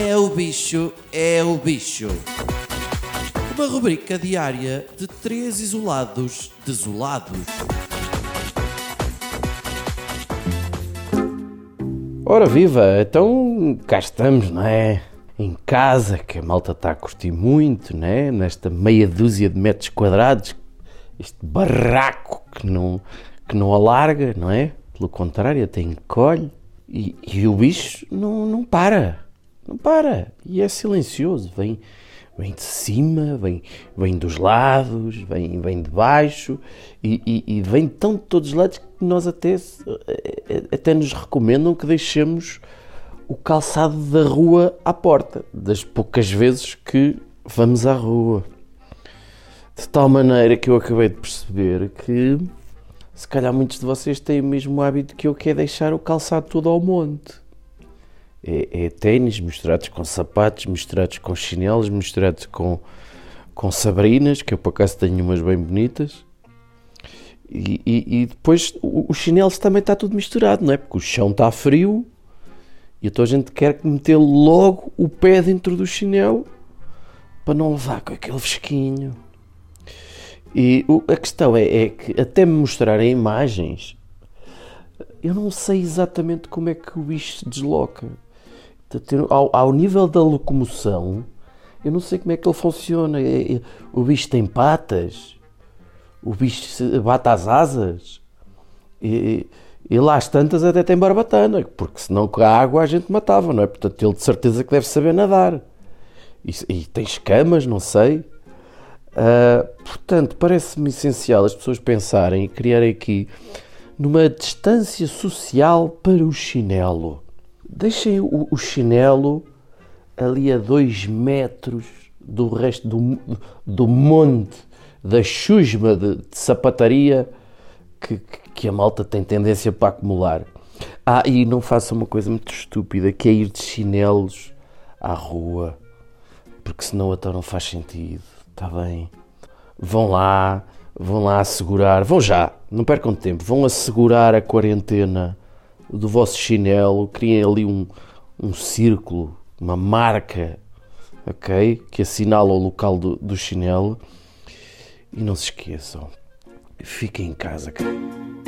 É o bicho, é o bicho. Uma rubrica diária de três isolados desolados. Ora viva, então cá estamos, não é? Em casa, que a malta está a curtir muito, não é? Nesta meia dúzia de metros quadrados, este barraco que não, que não alarga, não é? Pelo contrário, até encolhe. E, e o bicho não, não para, para. E é silencioso, vem, vem de cima, vem, vem dos lados, vem, vem de baixo e, e, e vem tão de todos os lados que nós até, até nos recomendam que deixemos o calçado da rua à porta, das poucas vezes que vamos à rua. De tal maneira que eu acabei de perceber que se calhar muitos de vocês têm o mesmo hábito que eu, que é deixar o calçado todo ao monte. É, é ténis misturados com sapatos, misturados com chinelos, misturados com, com sabrinas, que eu por acaso tenho umas bem bonitas. E, e, e depois os chinelos também está tudo misturado, não é? Porque o chão está frio e então a gente quer meter logo o pé dentro do chinelo para não levar com aquele fresquinho. E a questão é, é, que até me mostrarem imagens, eu não sei exatamente como é que o bicho se desloca. Ao, ao nível da locomoção, eu não sei como é que ele funciona. É, é, o bicho tem patas, o bicho bate as asas, e, e lá as tantas até tem barbatana, porque senão com a água a gente matava, não é? Portanto, ele de certeza que deve saber nadar. E, e tem escamas, não sei. Uh, portanto, parece-me essencial as pessoas pensarem e criarem aqui numa distância social para o chinelo. Deixem o, o chinelo ali a dois metros do resto do, do monte, da chusma de, de sapataria que, que a malta tem tendência para acumular. Ah, e não façam uma coisa muito estúpida, que é ir de chinelos à rua, porque senão até não faz sentido. Está bem. Vão lá, vão lá assegurar, vão já, não percam tempo, vão assegurar a quarentena do vosso chinelo, criem ali um, um círculo, uma marca, ok? Que assinala o local do, do chinelo. E não se esqueçam, fiquem em casa, cara.